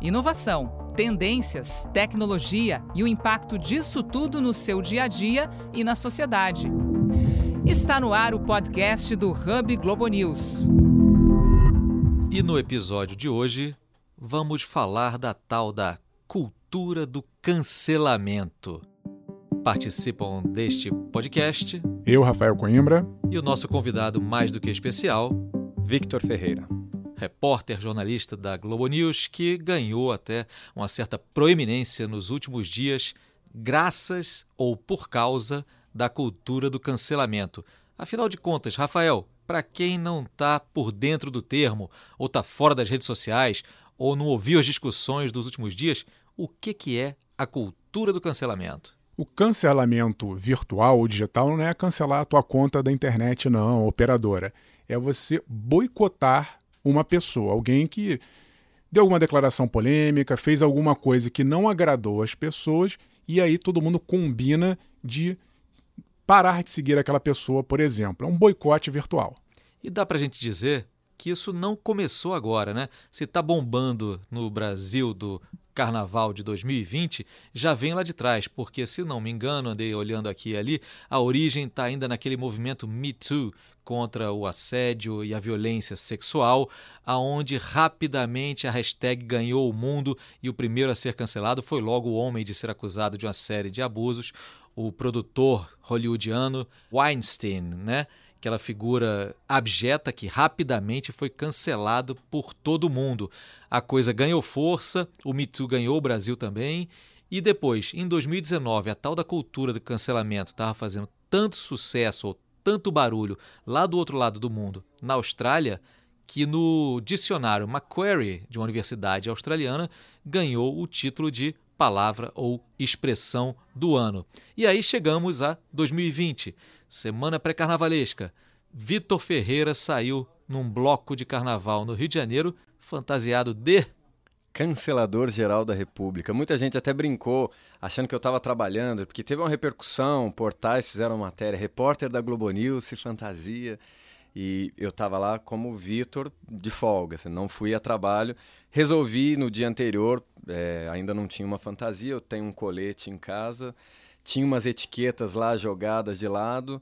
Inovação, tendências, tecnologia e o impacto disso tudo no seu dia a dia e na sociedade. Está no ar o podcast do Hub Globo News. E no episódio de hoje, vamos falar da tal da cultura do cancelamento. Participam deste podcast eu, Rafael Coimbra, e o nosso convidado mais do que especial, Victor Ferreira repórter jornalista da Globo News, que ganhou até uma certa proeminência nos últimos dias, graças ou por causa da cultura do cancelamento. Afinal de contas, Rafael, para quem não está por dentro do termo, ou está fora das redes sociais, ou não ouviu as discussões dos últimos dias, o que, que é a cultura do cancelamento? O cancelamento virtual ou digital não é cancelar a tua conta da internet, não, operadora. É você boicotar uma pessoa, alguém que deu alguma declaração polêmica, fez alguma coisa que não agradou as pessoas e aí todo mundo combina de parar de seguir aquela pessoa, por exemplo. É um boicote virtual. E dá para a gente dizer que isso não começou agora, né? Se está bombando no Brasil do Carnaval de 2020 já vem lá de trás, porque se não me engano, andei olhando aqui e ali, a origem está ainda naquele movimento Me Too contra o assédio e a violência sexual, aonde rapidamente a hashtag ganhou o mundo e o primeiro a ser cancelado foi logo o homem de ser acusado de uma série de abusos, o produtor hollywoodiano Weinstein, né? aquela figura abjeta que rapidamente foi cancelado por todo mundo. A coisa ganhou força, o Me Too ganhou o Brasil também, e depois, em 2019, a tal da cultura do cancelamento estava fazendo tanto sucesso ou tanto barulho lá do outro lado do mundo, na Austrália, que no dicionário Macquarie, de uma universidade australiana, ganhou o título de palavra ou expressão do ano. E aí chegamos a 2020 semana pré-carnavalesca, Vitor Ferreira saiu num bloco de carnaval no Rio de Janeiro, fantasiado de cancelador geral da República. Muita gente até brincou, achando que eu estava trabalhando, porque teve uma repercussão, portais fizeram matéria, repórter da Globo News se fantasia, e eu estava lá como Vitor de folga, assim, não fui a trabalho. Resolvi no dia anterior, é, ainda não tinha uma fantasia, eu tenho um colete em casa, tinha umas etiquetas lá jogadas de lado.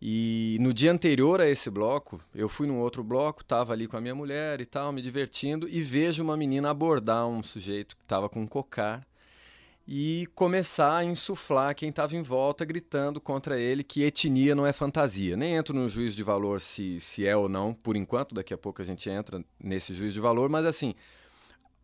E no dia anterior a esse bloco, eu fui num outro bloco, estava ali com a minha mulher e tal, me divertindo, e vejo uma menina abordar um sujeito que estava com um cocar e começar a insuflar quem estava em volta, gritando contra ele que etnia não é fantasia. Nem entro no juízo de valor se, se é ou não, por enquanto, daqui a pouco a gente entra nesse juízo de valor, mas assim,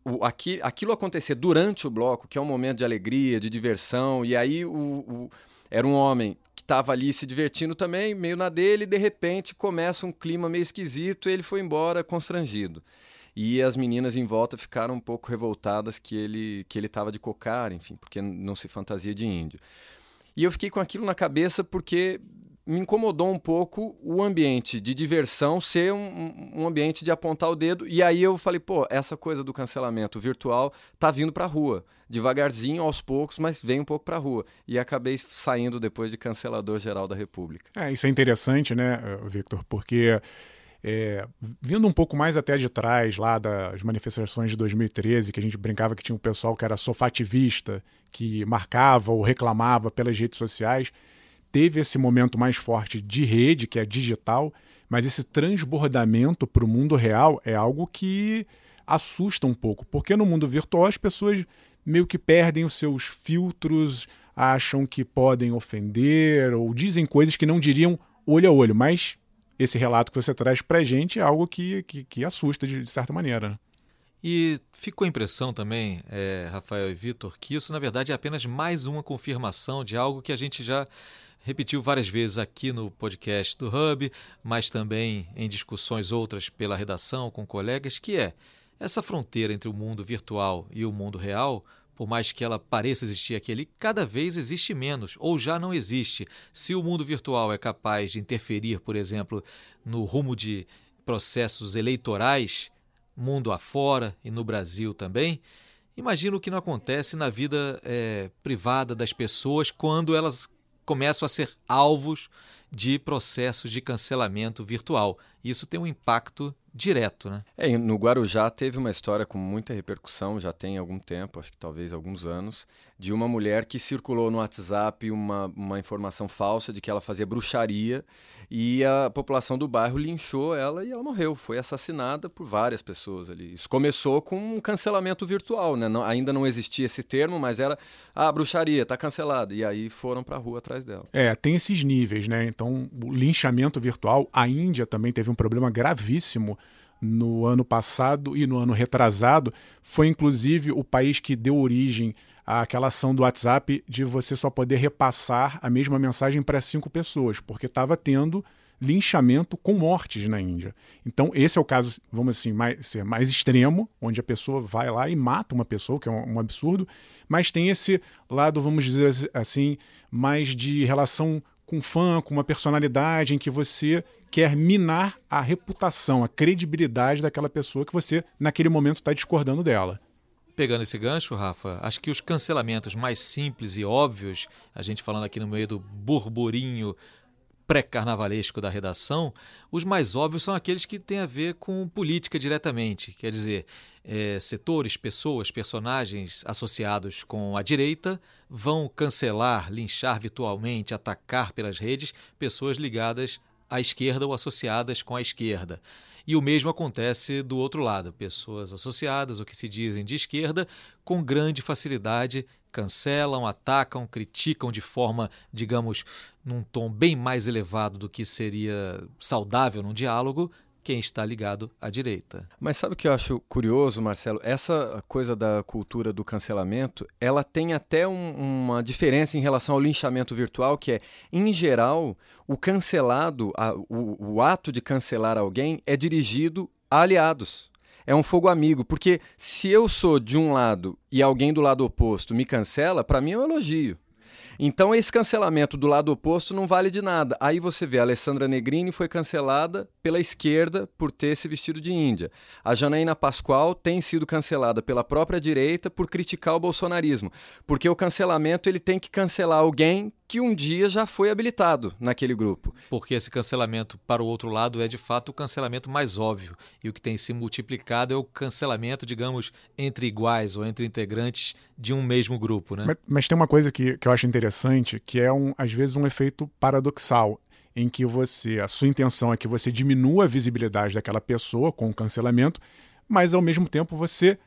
o, aqui, aquilo acontecer durante o bloco, que é um momento de alegria, de diversão, e aí o, o era um homem que estava ali se divertindo também, meio na dele, e de repente começa um clima meio esquisito e ele foi embora constrangido. E as meninas em volta ficaram um pouco revoltadas que ele que ele estava de cocar, enfim, porque não se fantasia de índio. E eu fiquei com aquilo na cabeça porque me incomodou um pouco o ambiente de diversão ser um, um, ambiente de apontar o dedo. E aí eu falei, pô, essa coisa do cancelamento virtual tá vindo para a rua. Devagarzinho, aos poucos, mas vem um pouco para a rua. E acabei saindo depois de cancelador geral da República. É, isso é interessante, né, Victor? Porque é, vindo um pouco mais até de trás, lá das manifestações de 2013, que a gente brincava que tinha um pessoal que era sofativista, que marcava ou reclamava pelas redes sociais teve esse momento mais forte de rede, que é digital, mas esse transbordamento para o mundo real é algo que assusta um pouco, porque no mundo virtual as pessoas meio que perdem os seus filtros, acham que podem ofender ou dizem coisas que não diriam olho a olho, mas esse relato que você traz para a gente é algo que, que, que assusta de, de, certa maneira. Né? E ficou a impressão também, é, Rafael e Vitor, que isso na verdade é apenas mais uma confirmação de algo que a gente já repetiu várias vezes aqui no podcast do Hub, mas também em discussões outras pela redação com colegas, que é essa fronteira entre o mundo virtual e o mundo real, por mais que ela pareça existir aqui ali, cada vez existe menos, ou já não existe. Se o mundo virtual é capaz de interferir, por exemplo, no rumo de processos eleitorais, mundo afora e no Brasil também, imagina o que não acontece na vida é, privada das pessoas quando elas começam a ser alvos de processos de cancelamento virtual. Isso tem um impacto direto, né? É, no Guarujá teve uma história com muita repercussão, já tem algum tempo, acho que talvez alguns anos, de uma mulher que circulou no WhatsApp uma, uma informação falsa de que ela fazia bruxaria e a população do bairro linchou ela e ela morreu, foi assassinada por várias pessoas ali. Isso começou com um cancelamento virtual, né? Não, ainda não existia esse termo, mas era a ah, bruxaria, está cancelada. E aí foram para a rua atrás dela. É, tem esses níveis, né? Então, o linchamento virtual, a Índia também teve um problema gravíssimo no ano passado e no ano retrasado, foi inclusive o país que deu origem àquela ação do WhatsApp de você só poder repassar a mesma mensagem para cinco pessoas, porque estava tendo linchamento com mortes na Índia. Então, esse é o caso, vamos assim, mais, mais extremo, onde a pessoa vai lá e mata uma pessoa, que é um, um absurdo, mas tem esse lado, vamos dizer assim, mais de relação com fã, com uma personalidade em que você quer minar a reputação, a credibilidade daquela pessoa que você, naquele momento, está discordando dela. Pegando esse gancho, Rafa, acho que os cancelamentos mais simples e óbvios, a gente falando aqui no meio do burburinho pré-carnavalesco da redação, os mais óbvios são aqueles que têm a ver com política diretamente. Quer dizer, é, setores, pessoas, personagens associados com a direita vão cancelar, linchar virtualmente, atacar pelas redes pessoas ligadas à esquerda ou associadas com a esquerda. E o mesmo acontece do outro lado. Pessoas associadas ou que se dizem de esquerda, com grande facilidade, cancelam, atacam, criticam de forma, digamos, num tom bem mais elevado do que seria saudável num diálogo, quem está ligado à direita. Mas sabe o que eu acho curioso, Marcelo? Essa coisa da cultura do cancelamento, ela tem até um, uma diferença em relação ao linchamento virtual, que é, em geral, o cancelado, a, o, o ato de cancelar alguém é dirigido a aliados é um fogo amigo, porque se eu sou de um lado e alguém do lado oposto me cancela, para mim é um elogio. Então esse cancelamento do lado oposto não vale de nada. Aí você vê a Alessandra Negrini foi cancelada pela esquerda por ter se vestido de índia. A Janaína Pascoal tem sido cancelada pela própria direita por criticar o bolsonarismo, porque o cancelamento ele tem que cancelar alguém que um dia já foi habilitado naquele grupo. Porque esse cancelamento para o outro lado é de fato o cancelamento mais óbvio. E o que tem se multiplicado é o cancelamento, digamos, entre iguais ou entre integrantes de um mesmo grupo. Né? Mas, mas tem uma coisa que, que eu acho interessante, que é, um, às vezes, um efeito paradoxal em que você, a sua intenção é que você diminua a visibilidade daquela pessoa com o cancelamento, mas ao mesmo tempo você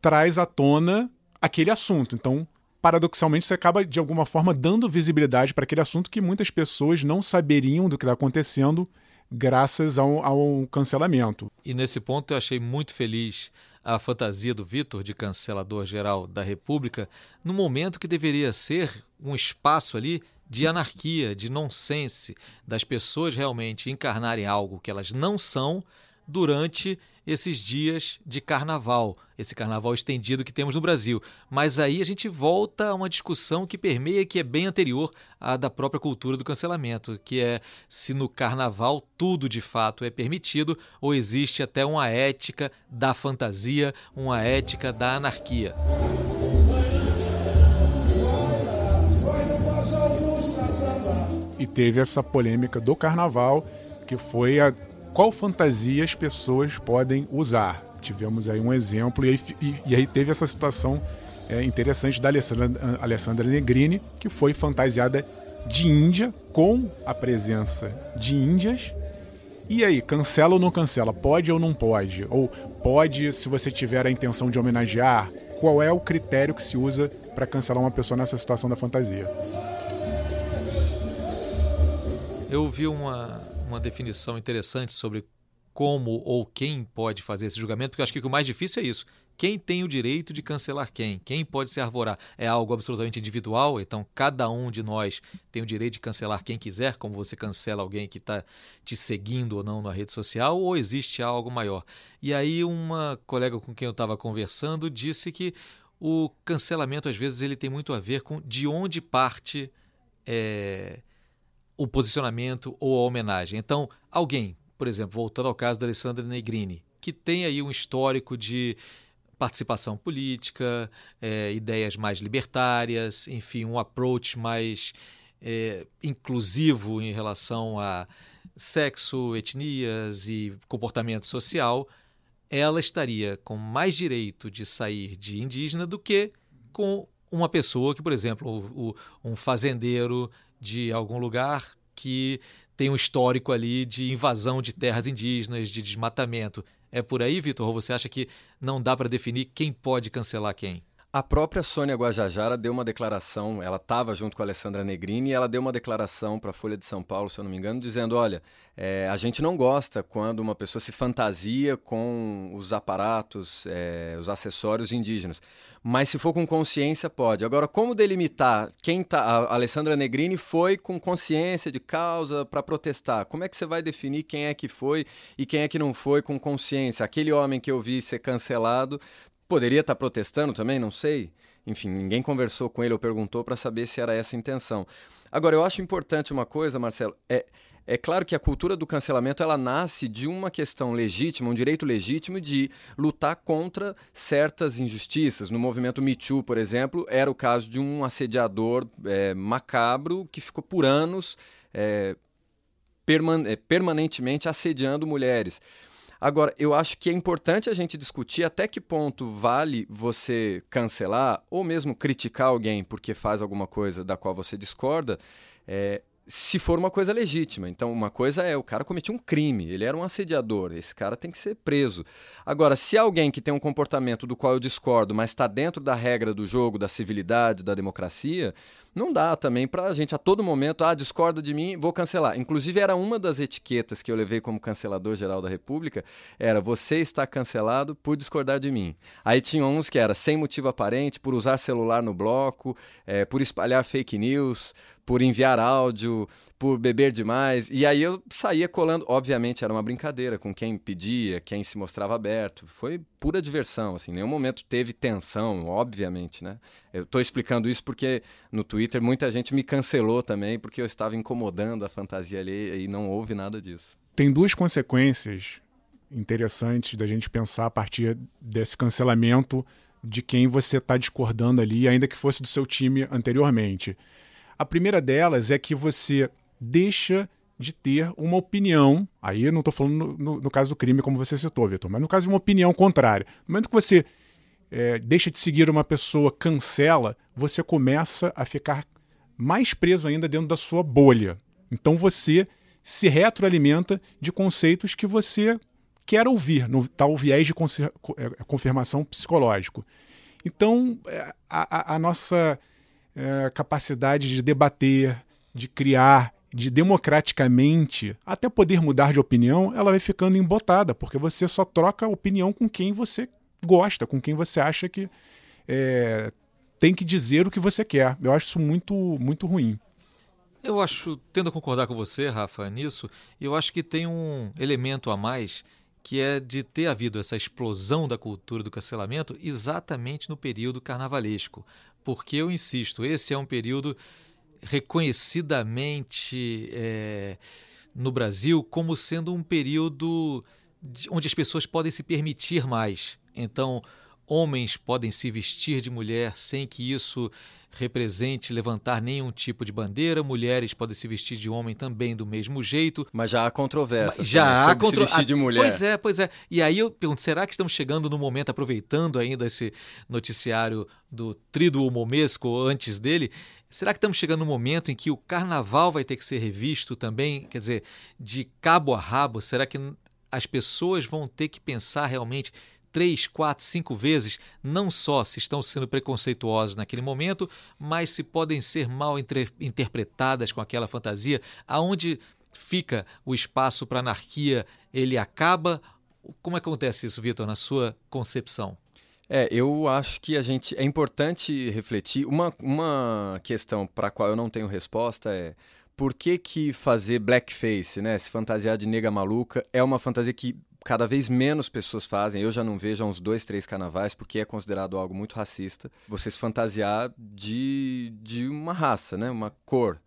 traz à tona aquele assunto. Então, paradoxalmente, você acaba, de alguma forma, dando visibilidade para aquele assunto que muitas pessoas não saberiam do que está acontecendo graças ao, ao, cancelamento. E nesse ponto eu achei muito feliz a fantasia do Vitor, de cancelador geral da República, no momento que deveria ser um espaço ali de anarquia, de nonsense, das pessoas realmente encarnarem algo que elas não são durante esses dias de carnaval, esse carnaval estendido que temos no Brasil. Mas aí a gente volta a uma discussão que permeia, que é bem anterior à da própria cultura do cancelamento, que é se no carnaval tudo de fato é permitido ou existe até uma ética da fantasia, uma ética da anarquia. E teve essa polêmica do carnaval, que foi a qual fantasia as pessoas podem usar. Tivemos aí um exemplo, e aí, e, e aí teve essa situação é, interessante da Alessandra, Alessandra Negrini, que foi fantasiada de Índia, com a presença de Índias. E aí, cancela ou não cancela? Pode ou não pode? Ou pode, se você tiver a intenção de homenagear? Qual é o critério que se usa para cancelar uma pessoa nessa situação da fantasia? Eu vi uma, uma definição interessante sobre como ou quem pode fazer esse julgamento, porque eu acho que o mais difícil é isso. Quem tem o direito de cancelar quem? Quem pode se arvorar? É algo absolutamente individual, então cada um de nós tem o direito de cancelar quem quiser, como você cancela alguém que está te seguindo ou não na rede social, ou existe algo maior? E aí uma colega com quem eu estava conversando disse que o cancelamento às vezes ele tem muito a ver com de onde parte é, o posicionamento ou a homenagem. Então, alguém, por exemplo, voltando ao caso da Alessandra Negrini, que tem aí um histórico de participação política, é, ideias mais libertárias, enfim, um approach mais é, inclusivo em relação a sexo, etnias e comportamento social, ela estaria com mais direito de sair de indígena do que com uma pessoa que, por exemplo, o, o, um fazendeiro de algum lugar que tem um histórico ali de invasão de terras indígenas, de desmatamento. É por aí, Vitor? Ou você acha que não dá para definir quem pode cancelar quem? A própria Sônia Guajajara deu uma declaração, ela estava junto com a Alessandra Negrini, e ela deu uma declaração para a Folha de São Paulo, se eu não me engano, dizendo: olha, é, a gente não gosta quando uma pessoa se fantasia com os aparatos, é, os acessórios indígenas. Mas se for com consciência, pode. Agora, como delimitar quem tá. A Alessandra Negrini foi com consciência de causa para protestar. Como é que você vai definir quem é que foi e quem é que não foi com consciência? Aquele homem que eu vi ser cancelado Poderia estar protestando também, não sei. Enfim, ninguém conversou com ele ou perguntou para saber se era essa a intenção. Agora, eu acho importante uma coisa, Marcelo, é, é claro que a cultura do cancelamento ela nasce de uma questão legítima, um direito legítimo de lutar contra certas injustiças. No movimento Me Too, por exemplo, era o caso de um assediador é, macabro que ficou por anos é, perman é, permanentemente assediando mulheres. Agora, eu acho que é importante a gente discutir até que ponto vale você cancelar ou mesmo criticar alguém porque faz alguma coisa da qual você discorda. É, se for uma coisa legítima. Então, uma coisa é o cara cometiu um crime, ele era um assediador, esse cara tem que ser preso. Agora, se alguém que tem um comportamento do qual eu discordo, mas está dentro da regra do jogo, da civilidade, da democracia, não dá também para a gente a todo momento, ah, discorda de mim, vou cancelar. Inclusive, era uma das etiquetas que eu levei como cancelador geral da República, era você está cancelado por discordar de mim. Aí tinha uns que era sem motivo aparente, por usar celular no bloco, é, por espalhar fake news, por enviar áudio, por beber demais. E aí eu saía colando. Obviamente era uma brincadeira com quem pedia, quem se mostrava aberto. Foi pura diversão, assim. Em nenhum momento teve tensão, obviamente, né? Eu estou explicando isso porque no Twitter muita gente me cancelou também porque eu estava incomodando a fantasia ali e não houve nada disso. Tem duas consequências interessantes da gente pensar a partir desse cancelamento de quem você está discordando ali, ainda que fosse do seu time anteriormente. A primeira delas é que você deixa de ter uma opinião. Aí eu não estou falando no, no, no, caso do crime, como você citou, Vitor, mas no caso de uma opinião contrária. No momento que você é, deixa de seguir uma pessoa, cancela, você começa a ficar mais preso ainda dentro da sua bolha. Então você se retroalimenta de conceitos que você quer ouvir, no tal viés de é, confirmação psicológico. Então, é, a, a, a nossa é, capacidade de debater, de criar, de democraticamente até poder mudar de opinião, ela vai ficando embotada, porque você só troca opinião com quem você gosta, com quem você acha que é, tem que dizer o que você quer. Eu acho isso muito, muito ruim. Eu acho, tendo a concordar com você, Rafa, nisso, eu acho que tem um elemento a mais que é de ter havido essa explosão da cultura do cancelamento exatamente no período carnavalesco. Porque eu insisto, esse é um período reconhecidamente é, no Brasil como sendo um período onde as pessoas podem se permitir mais. Então, homens podem se vestir de mulher sem que isso represente levantar nenhum tipo de bandeira, mulheres podem se vestir de homem também do mesmo jeito. Mas já há controvérsia. Já há controvérsia. Vestir de mulher. Pois é, pois é. E aí eu pergunto, será que estamos chegando no momento, aproveitando ainda esse noticiário do Trido Momesco antes dele, será que estamos chegando no momento em que o carnaval vai ter que ser revisto também, quer dizer, de cabo a rabo? Será que as pessoas vão ter que pensar realmente três, quatro, cinco vezes, não só se estão sendo preconceituosos naquele momento, mas se podem ser mal interpretadas com aquela fantasia, aonde fica o espaço para anarquia, ele acaba. Como acontece isso, Vitor, na sua concepção? É, eu acho que a gente é importante refletir. Uma, uma questão para a qual eu não tenho resposta é por que, que fazer blackface, né, se fantasiar de nega maluca, é uma fantasia que cada vez menos pessoas fazem. Eu já não vejo há uns dois, três carnavais, porque é considerado algo muito racista. Você se fantasiar de, de uma raça, né? uma cor.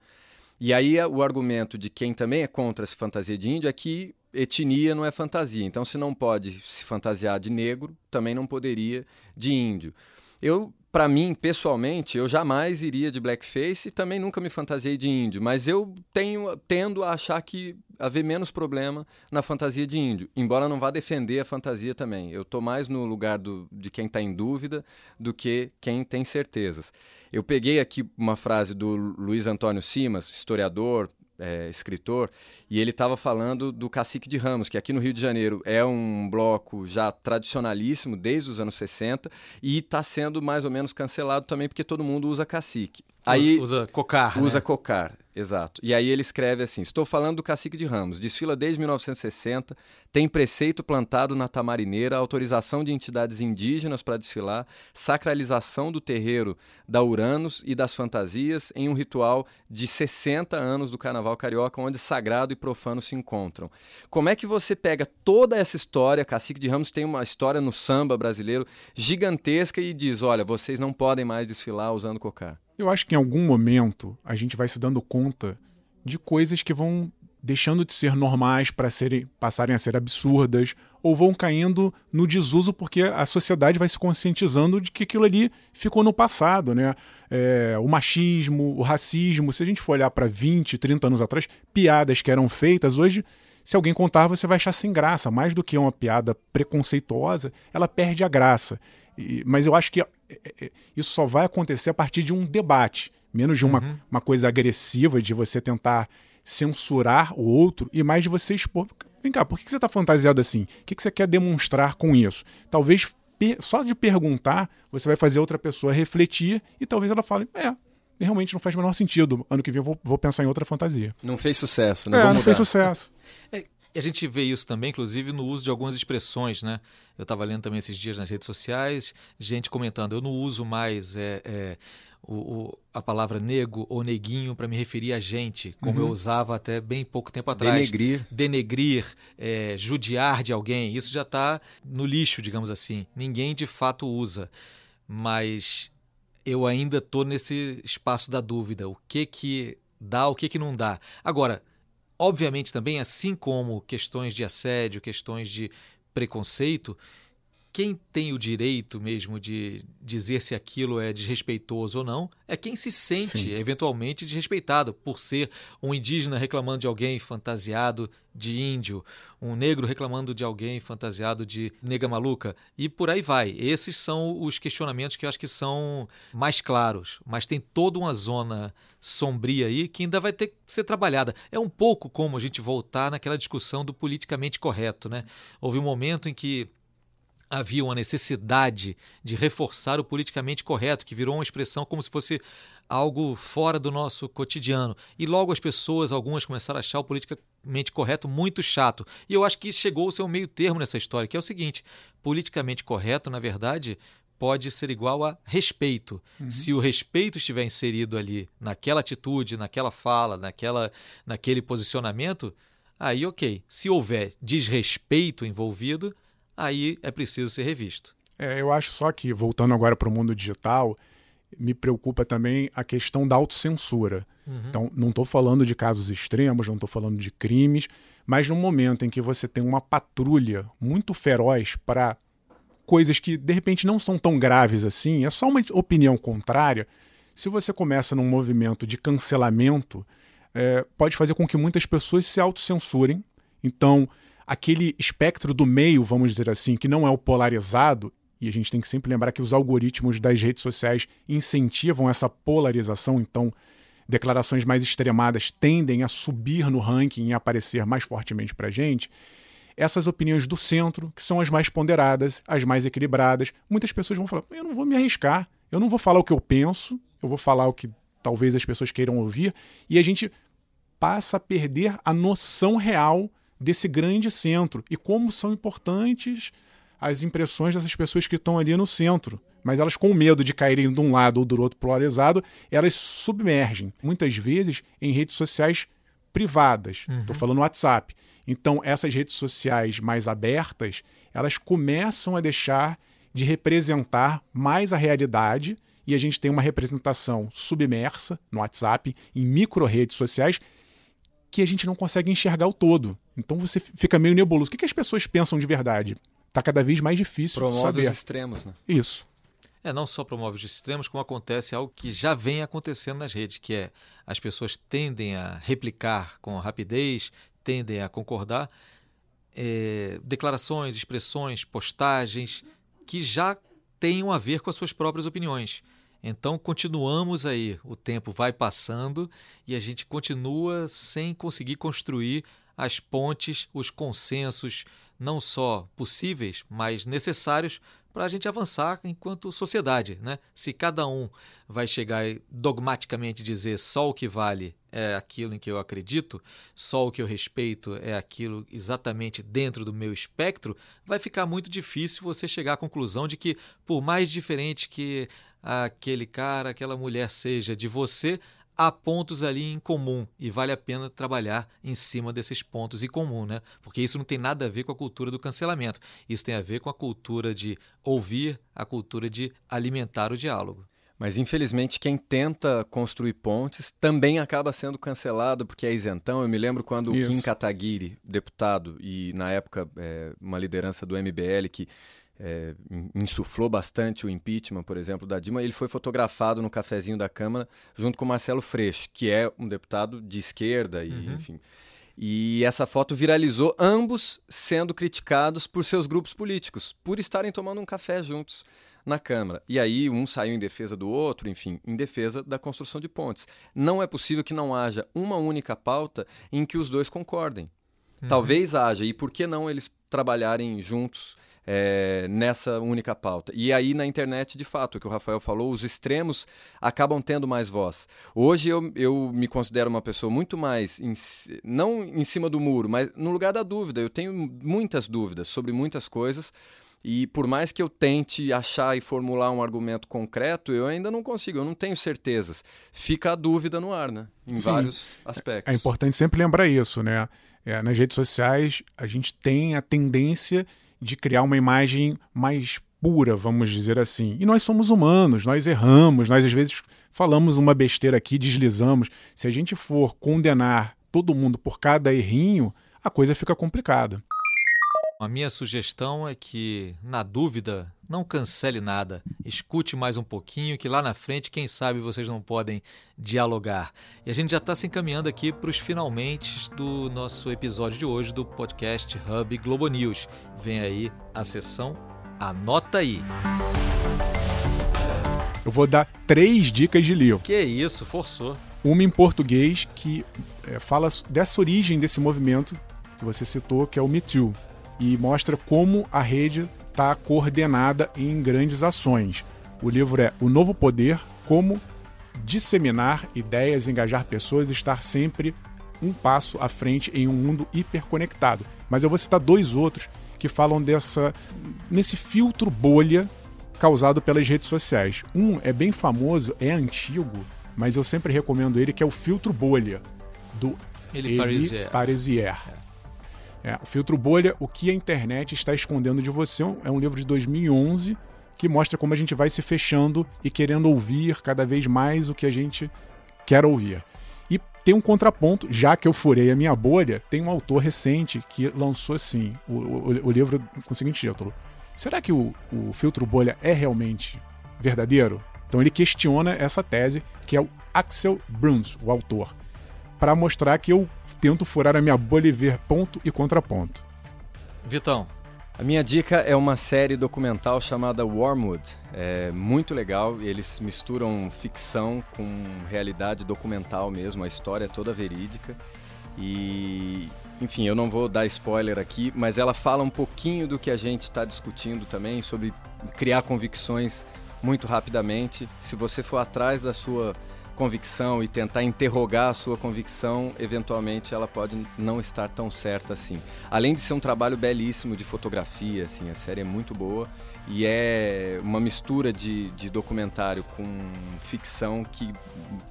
E aí o argumento de quem também é contra essa fantasia de índio é que etnia não é fantasia. Então, se não pode se fantasiar de negro, também não poderia de índio. Eu para mim, pessoalmente, eu jamais iria de blackface e também nunca me fantasiei de índio, mas eu tenho tendo a achar que haver menos problema na fantasia de índio, embora não vá defender a fantasia também. Eu estou mais no lugar do, de quem está em dúvida do que quem tem certezas. Eu peguei aqui uma frase do Luiz Antônio Simas, historiador, é, escritor, e ele estava falando do Cacique de Ramos, que aqui no Rio de Janeiro é um bloco já tradicionalíssimo desde os anos 60 e está sendo mais ou menos cancelado também porque todo mundo usa cacique. Aí, usa, cocar. Usa né? cocar. Exato. E aí ele escreve assim: Estou falando do cacique de Ramos, desfila desde 1960, tem preceito plantado na Tamarineira, autorização de entidades indígenas para desfilar, sacralização do terreiro da Uranus e das fantasias em um ritual de 60 anos do carnaval carioca, onde sagrado e profano se encontram. Como é que você pega toda essa história? Cacique de Ramos tem uma história no samba brasileiro gigantesca e diz: olha, vocês não podem mais desfilar usando cocar. Eu acho que em algum momento a gente vai se dando conta de coisas que vão deixando de ser normais para serem passarem a ser absurdas ou vão caindo no desuso porque a sociedade vai se conscientizando de que aquilo ali ficou no passado, né? É, o machismo, o racismo, se a gente for olhar para 20, 30 anos atrás, piadas que eram feitas hoje, se alguém contar, você vai achar sem graça, mais do que uma piada preconceituosa, ela perde a graça. E, mas eu acho que é, é, isso só vai acontecer a partir de um debate, menos de uma, uhum. uma coisa agressiva, de você tentar censurar o outro e mais de você expor. Vem cá, por que você está fantasiado assim? O que você quer demonstrar com isso? Talvez só de perguntar, você vai fazer outra pessoa refletir e talvez ela fale: é, realmente não faz o menor sentido. Ano que vem eu vou, vou pensar em outra fantasia. Não fez sucesso, né? É, não fez sucesso. É, a gente vê isso também, inclusive, no uso de algumas expressões, né? Eu estava lendo também esses dias nas redes sociais, gente comentando, eu não uso mais é, é, o, o, a palavra nego ou neguinho para me referir a gente, como uhum. eu usava até bem pouco tempo atrás. Denegrir. Denegrir, é, judiar de alguém, isso já está no lixo, digamos assim. Ninguém de fato usa. Mas eu ainda estou nesse espaço da dúvida. O que que dá, o que que não dá. Agora, Obviamente, também, assim como questões de assédio, questões de preconceito, quem tem o direito mesmo de dizer se aquilo é desrespeitoso ou não é quem se sente Sim. eventualmente desrespeitado por ser um indígena reclamando de alguém fantasiado de índio, um negro reclamando de alguém fantasiado de nega maluca e por aí vai. Esses são os questionamentos que eu acho que são mais claros, mas tem toda uma zona sombria aí que ainda vai ter que ser trabalhada. É um pouco como a gente voltar naquela discussão do politicamente correto, né? Houve um momento em que havia uma necessidade de reforçar o politicamente correto, que virou uma expressão como se fosse algo fora do nosso cotidiano. E logo as pessoas, algumas começaram a achar o politicamente correto muito chato. E eu acho que chegou a ser um meio termo nessa história, que é o seguinte: politicamente correto, na verdade, pode ser igual a respeito. Uhum. Se o respeito estiver inserido ali naquela atitude, naquela fala, naquela, naquele posicionamento, aí ok. Se houver desrespeito envolvido, aí é preciso ser revisto. É, eu acho só que, voltando agora para o mundo digital, me preocupa também a questão da autocensura. Uhum. Então, não estou falando de casos extremos, não estou falando de crimes, mas no momento em que você tem uma patrulha muito feroz para coisas que de repente não são tão graves assim, é só uma opinião contrária. Se você começa num movimento de cancelamento, é, pode fazer com que muitas pessoas se autocensurem. Então, aquele espectro do meio, vamos dizer assim, que não é o polarizado, e a gente tem que sempre lembrar que os algoritmos das redes sociais incentivam essa polarização, então declarações mais extremadas tendem a subir no ranking e aparecer mais fortemente para a gente. Essas opiniões do centro, que são as mais ponderadas, as mais equilibradas, muitas pessoas vão falar: eu não vou me arriscar, eu não vou falar o que eu penso, eu vou falar o que talvez as pessoas queiram ouvir, e a gente passa a perder a noção real desse grande centro e como são importantes as impressões dessas pessoas que estão ali no centro. Mas elas, com medo de caírem de um lado ou do outro polarizado, elas submergem, muitas vezes, em redes sociais privadas. Estou uhum. falando WhatsApp. Então, essas redes sociais mais abertas, elas começam a deixar de representar mais a realidade e a gente tem uma representação submersa no WhatsApp, em micro redes sociais, que a gente não consegue enxergar o todo. Então você fica meio nebuloso. O que, que as pessoas pensam de verdade? Está cada vez mais difícil Promove saber. os extremos, né? Isso. É, não só promove os extremos, como acontece algo que já vem acontecendo nas redes, que é as pessoas tendem a replicar com rapidez, tendem a concordar é, declarações, expressões, postagens que já tenham a ver com as suas próprias opiniões. Então continuamos aí, o tempo vai passando e a gente continua sem conseguir construir as pontes, os consensos, não só possíveis, mas necessários para a gente avançar enquanto sociedade. Né? Se cada um vai chegar e dogmaticamente dizer só o que vale é aquilo em que eu acredito, só o que eu respeito é aquilo exatamente dentro do meu espectro, vai ficar muito difícil você chegar à conclusão de que, por mais diferente que aquele cara, aquela mulher seja de você, há pontos ali em comum e vale a pena trabalhar em cima desses pontos em comum, né? Porque isso não tem nada a ver com a cultura do cancelamento. Isso tem a ver com a cultura de ouvir, a cultura de alimentar o diálogo. Mas infelizmente quem tenta construir pontes também acaba sendo cancelado porque é isentão. Eu me lembro quando Isso. o Kim Kataguiri, deputado e na época é, uma liderança do MBL que é, insuflou bastante o impeachment, por exemplo, da Dilma, ele foi fotografado no cafezinho da Câmara junto com Marcelo Freixo, que é um deputado de esquerda e, uhum. enfim. E essa foto viralizou, ambos sendo criticados por seus grupos políticos, por estarem tomando um café juntos na Câmara. E aí um saiu em defesa do outro, enfim, em defesa da construção de pontes. Não é possível que não haja uma única pauta em que os dois concordem. Uhum. Talvez haja, e por que não eles trabalharem juntos é, nessa única pauta. E aí na internet, de fato, o que o Rafael falou, os extremos acabam tendo mais voz. Hoje eu, eu me considero uma pessoa muito mais, em, não em cima do muro, mas no lugar da dúvida. Eu tenho muitas dúvidas sobre muitas coisas. E por mais que eu tente achar e formular um argumento concreto, eu ainda não consigo, eu não tenho certezas. Fica a dúvida no ar, né? Em Sim. vários aspectos. É importante sempre lembrar isso, né? É, nas redes sociais, a gente tem a tendência de criar uma imagem mais pura, vamos dizer assim. E nós somos humanos, nós erramos, nós às vezes falamos uma besteira aqui, deslizamos. Se a gente for condenar todo mundo por cada errinho, a coisa fica complicada. A minha sugestão é que, na dúvida, não cancele nada. Escute mais um pouquinho, que lá na frente, quem sabe vocês não podem dialogar. E a gente já está se encaminhando aqui para os finalmente do nosso episódio de hoje do podcast Hub Globo News. Vem aí a sessão Anota aí. Eu vou dar três dicas de livro. Que isso, forçou. Uma em português que é, fala dessa origem desse movimento que você citou, que é o Me Too e mostra como a rede está coordenada em grandes ações. O livro é O Novo Poder: Como Disseminar Ideias, Engajar Pessoas e Estar Sempre um passo à frente em um mundo hiperconectado. Mas eu vou citar dois outros que falam dessa nesse filtro bolha causado pelas redes sociais. Um é bem famoso, é antigo, mas eu sempre recomendo ele, que é o filtro bolha do Eli Parisier. Parisier. É. É, Filtro Bolha, o que a internet está escondendo de você, é um livro de 2011 que mostra como a gente vai se fechando e querendo ouvir cada vez mais o que a gente quer ouvir. E tem um contraponto, já que eu furei a minha bolha, tem um autor recente que lançou assim o, o, o livro com o seguinte título: Será que o, o filtro bolha é realmente verdadeiro? Então ele questiona essa tese, que é o Axel Bruns, o autor, para mostrar que eu tento furar a minha bolha e ver ponto e contraponto. Vitão. A minha dica é uma série documental chamada Wormwood. É muito legal, eles misturam ficção com realidade documental mesmo, a história é toda verídica. E, enfim, eu não vou dar spoiler aqui, mas ela fala um pouquinho do que a gente está discutindo também, sobre criar convicções muito rapidamente. Se você for atrás da sua convicção e tentar interrogar a sua convicção, eventualmente ela pode não estar tão certa assim. Além de ser um trabalho belíssimo de fotografia, assim, a série é muito boa e é uma mistura de, de documentário com ficção que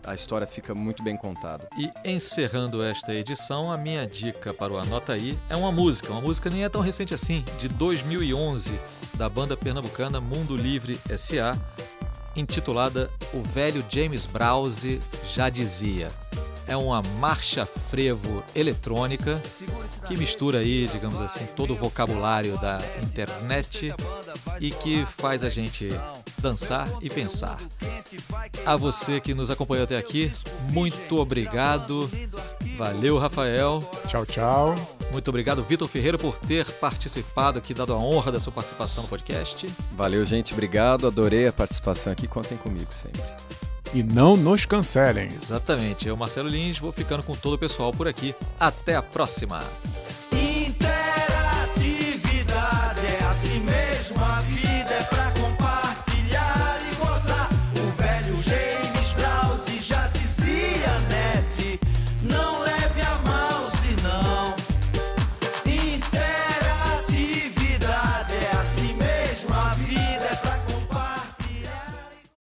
a história fica muito bem contada. E encerrando esta edição, a minha dica para o Anota Aí é uma música, uma música nem é tão recente assim, de 2011, da banda pernambucana Mundo Livre S.A., intitulada O Velho James Browse Já Dizia. É uma marcha frevo eletrônica que mistura aí, digamos assim, todo o vocabulário da internet e que faz a gente dançar e pensar. A você que nos acompanhou até aqui, muito obrigado. Valeu, Rafael. Tchau, tchau. Muito obrigado, Vitor Ferreira, por ter participado aqui, dado a honra da sua participação no podcast. Valeu, gente. Obrigado. Adorei a participação aqui. Contem comigo sempre. E não nos cancelem. Exatamente. Eu, Marcelo Lins, vou ficando com todo o pessoal por aqui. Até a próxima.